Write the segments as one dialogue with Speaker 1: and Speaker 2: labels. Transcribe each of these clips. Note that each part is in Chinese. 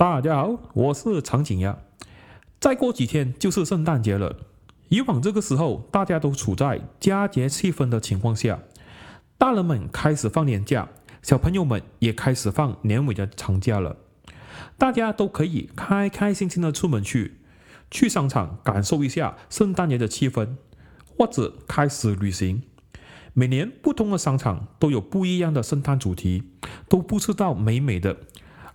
Speaker 1: 大家好，我是长颈鸭。再过几天就是圣诞节了。以往这个时候，大家都处在佳节气氛的情况下，大人们开始放年假，小朋友们也开始放年尾的长假了。大家都可以开开心心的出门去，去商场感受一下圣诞节的气氛，或者开始旅行。每年不同的商场都有不一样的圣诞主题，都布置到美美的。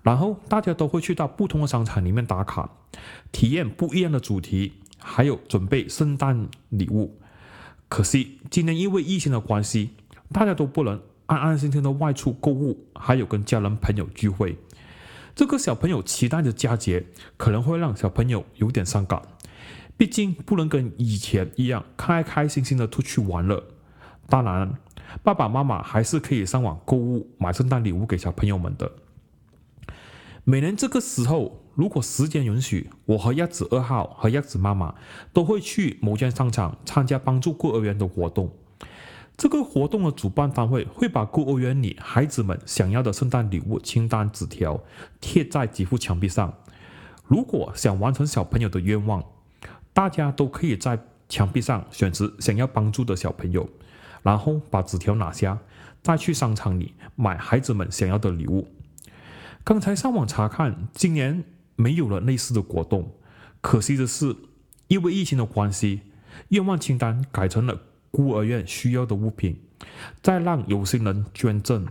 Speaker 1: 然后大家都会去到不同的商场里面打卡，体验不一样的主题，还有准备圣诞礼物。可惜今年因为疫情的关系，大家都不能安安心心的外出购物，还有跟家人朋友聚会。这个小朋友期待的佳节，可能会让小朋友有点伤感。毕竟不能跟以前一样开开心心的出去玩了。当然，爸爸妈妈还是可以上网购物买圣诞礼物给小朋友们的。每年这个时候，如果时间允许，我和鸭子二号和鸭子妈妈都会去某间商场参加帮助孤儿院的活动。这个活动的主办单位会把孤儿院里孩子们想要的圣诞礼物清单纸条贴在几幅墙壁上。如果想完成小朋友的愿望，大家都可以在墙壁上选择想要帮助的小朋友，然后把纸条拿下，再去商场里买孩子们想要的礼物。刚才上网查看，今年没有了类似的活动。可惜的是，因为疫情的关系，愿望清单改成了孤儿院需要的物品，再让有心人捐赠。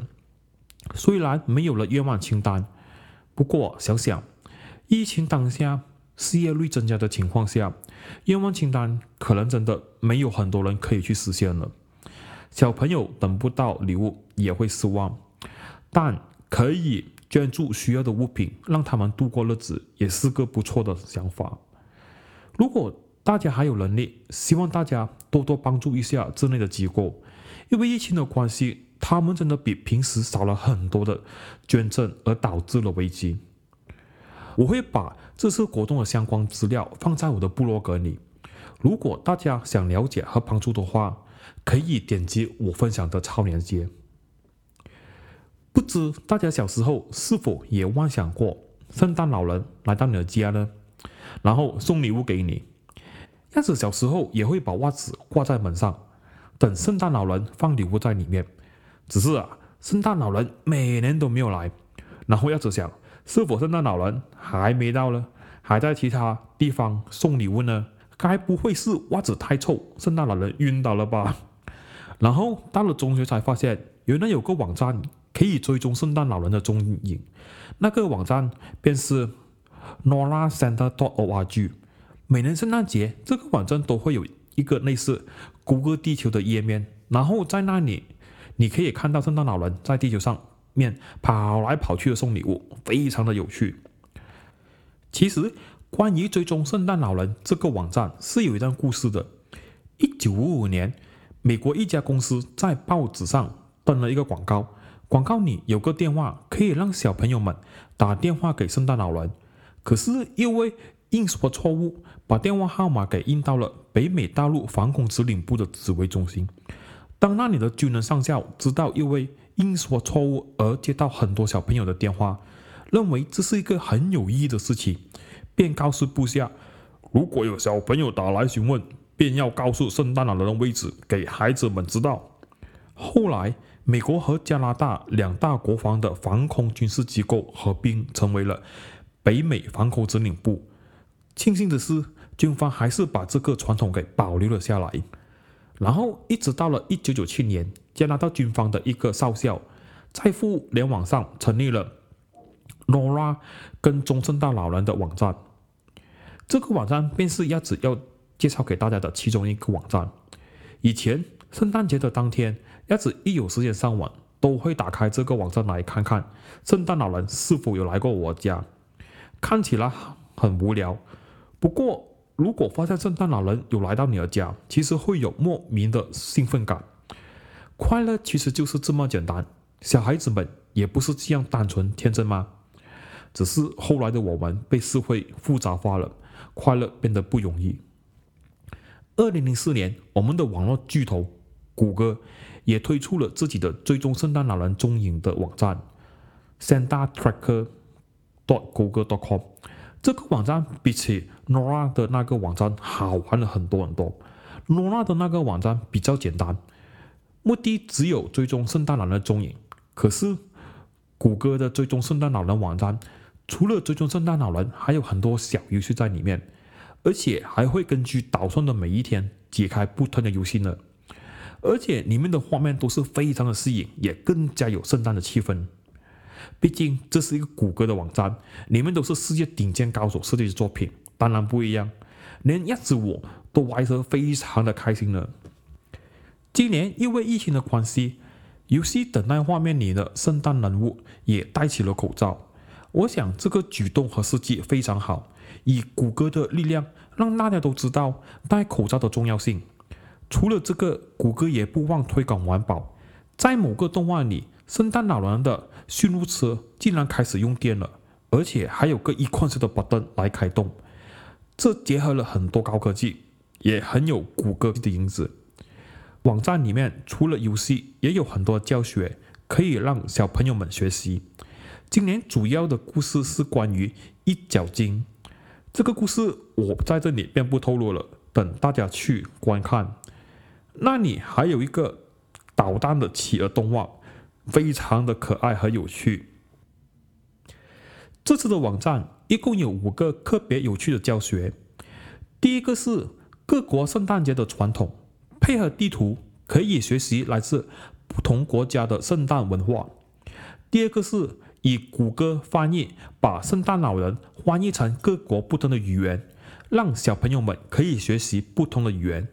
Speaker 1: 虽然没有了愿望清单，不过想想，疫情当下失业率增加的情况下，愿望清单可能真的没有很多人可以去实现了。小朋友等不到礼物也会失望，但可以。捐助需要的物品，让他们度过日子，也是个不错的想法。如果大家还有能力，希望大家多多帮助一下这类的机构，因为疫情的关系，他们真的比平时少了很多的捐赠，而导致了危机。我会把这次活动的相关资料放在我的部落格里，如果大家想了解和帮助的话，可以点击我分享的超链接。不知大家小时候是否也妄想过圣诞老人来到你的家呢？然后送礼物给你？亚子小时候也会把袜子挂在门上，等圣诞老人放礼物在里面。只是啊，圣诞老人每年都没有来。然后亚子想，是否圣诞老人还没到呢？还在其他地方送礼物呢？该不会是袜子太臭，圣诞老人晕倒了吧？然后到了中学才发现，原来有个网站。可以追踪圣诞老人的踪影，那个网站便是 norasanta.org。每年圣诞节，这个网站都会有一个类似谷歌地球的页面，然后在那里你可以看到圣诞老人在地球上面跑来跑去的送礼物，非常的有趣。其实，关于追踪圣诞老人这个网站是有一段故事的。一九五五年，美国一家公司在报纸上登了一个广告。广告里有个电话，可以让小朋友们打电话给圣诞老人。可是因为印刷错误，把电话号码给印到了北美大陆防空指令部的指挥中心。当那里的军人上校知道因为印刷错误而接到很多小朋友的电话，认为这是一个很有意义的事情，便告诉部下：如果有小朋友打来询问，便要告诉圣诞老人的位置给孩子们知道。后来。美国和加拿大两大国防的防空军事机构合并，成为了北美防空指令部。庆幸的是，军方还是把这个传统给保留了下来。然后，一直到了一九九七年，加拿大军方的一个少校在互联网上成立了 Nora 跟中圣诞老人的网站。这个网站便是鸭子要介绍给大家的其中一个网站。以前圣诞节的当天。鸭子一有时间上网，都会打开这个网站来看看圣诞老人是否有来过我家。看起来很无聊，不过如果发现圣诞老人有来到你的家，其实会有莫名的兴奋感。快乐其实就是这么简单，小孩子们也不是这样单纯天真吗？只是后来的我们被社会复杂化了，快乐变得不容易。二零零四年，我们的网络巨头谷歌。也推出了自己的追踪圣诞老人踪影的网站 Santa Tracker。dot google dot com。这个网站比起 Nora 的那个网站好玩了很多很多。Nora 的那个网站比较简单，目的只有追踪圣诞老人的踪影。可是谷歌的追踪圣诞老人网站，除了追踪圣诞老人，还有很多小游戏在里面，而且还会根据导算的每一天解开不同的游戏呢。而且里面的画面都是非常的吸引，也更加有圣诞的气氛。毕竟这是一个谷歌的网站，里面都是世界顶尖高手设计的作品，当然不一样。连鸭子我都玩得非常的开心了。今年因为疫情的关系，游戏等待画面里的圣诞人物也戴起了口罩。我想这个举动和设计非常好，以谷歌的力量让大家都知道戴口罩的重要性。除了这个，谷歌也不忘推广环保，在某个动画里。圣诞老人的驯鹿车竟然开始用电了，而且还有个一矿式的 button 来开动，这结合了很多高科技，也很有谷歌的影子。网站里面除了游戏，也有很多教学可以让小朋友们学习。今年主要的故事是关于一角鲸，这个故事我在这里便不透露了，等大家去观看。那里还有一个导弹的企鹅动画。非常的可爱和有趣。这次的网站一共有五个特别有趣的教学。第一个是各国圣诞节的传统，配合地图可以学习来自不同国家的圣诞文化。第二个是以谷歌翻译把圣诞老人翻译成各国不同的语言，让小朋友们可以学习不同的语言。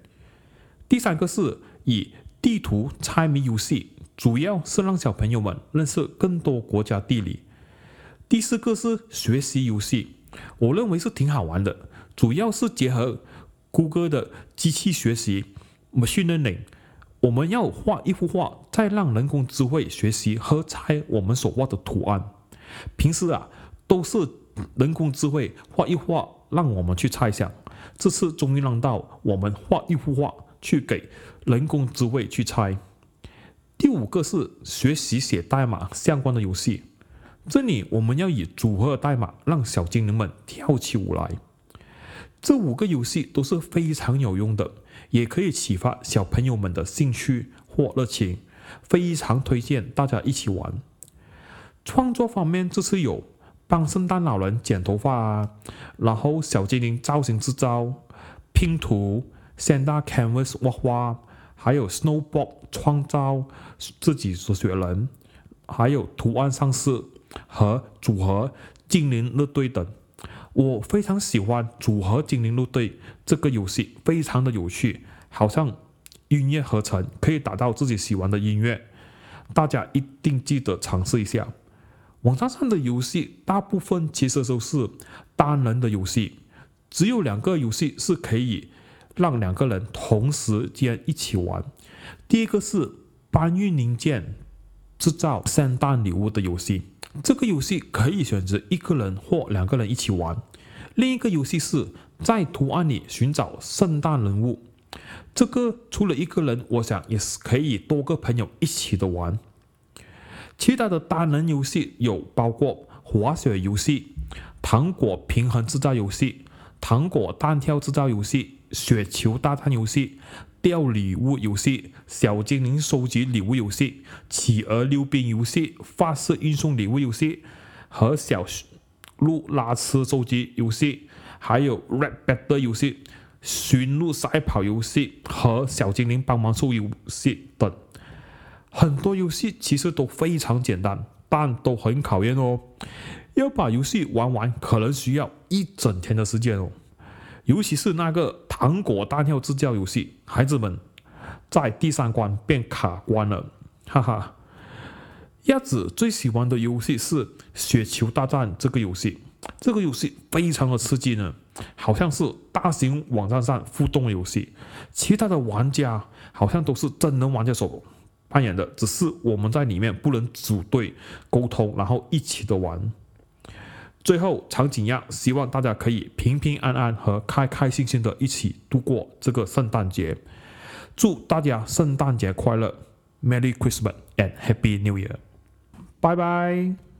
Speaker 1: 第三个是以地图猜谜游戏。主要是让小朋友们认识更多国家地理。第四个是学习游戏，我认为是挺好玩的，主要是结合谷歌的机器学习 （machine learning）。我们要画一幅画，再让人工智慧学习和猜我们所画的图案。平时啊，都是人工智慧画一画，让我们去猜想。这次终于让到我们画一幅画，去给人工智慧去猜。第五个是学习写代码相关的游戏，这里我们要以组合代码让小精灵们跳起舞来。这五个游戏都是非常有用的，也可以启发小朋友们的兴趣或热情，非常推荐大家一起玩。创作方面，这次有帮圣诞老人剪头发啊，然后小精灵造型制造、拼图、Santa Canvas 画画。还有 Snowball 创造自己所选人，还有图案上市和组合精灵乐队等。我非常喜欢组合精灵乐队这个游戏，非常的有趣，好像音乐合成可以达到自己喜欢的音乐。大家一定记得尝试一下。网站上的游戏大部分其实都是单人的游戏，只有两个游戏是可以。让两个人同时间一起玩。第一个是搬运零件、制造圣诞礼物的游戏，这个游戏可以选择一个人或两个人一起玩。另一个游戏是在图案里寻找圣诞人物，这个除了一个人，我想也是可以多个朋友一起的玩。其他的单人游戏有包括滑雪游戏、糖果平衡制造游戏、糖果弹跳制造游戏。雪球大战游戏、掉礼物游戏、小精灵收集礼物游戏、企鹅溜冰游戏、发射运送礼物游戏和小鹿拉车收集游戏，还有 Red Battle 游戏、驯鹿赛跑游戏和小精灵帮忙收游戏等。很多游戏其实都非常简单，但都很考验哦。要把游戏玩完，可能需要一整天的时间哦。尤其是那个糖果弹跳制造游戏，孩子们在第三关便卡关了，哈哈。鸭子最喜欢的游戏是雪球大战这个游戏，这个游戏非常的刺激呢，好像是大型网站上互动游戏，其他的玩家好像都是真人玩家所扮演的，只是我们在里面不能组队沟通，然后一起的玩。最后，场景样，希望大家可以平平安安和开开心心的一起度过这个圣诞节。祝大家圣诞节快乐，Merry Christmas and Happy New Year！拜拜。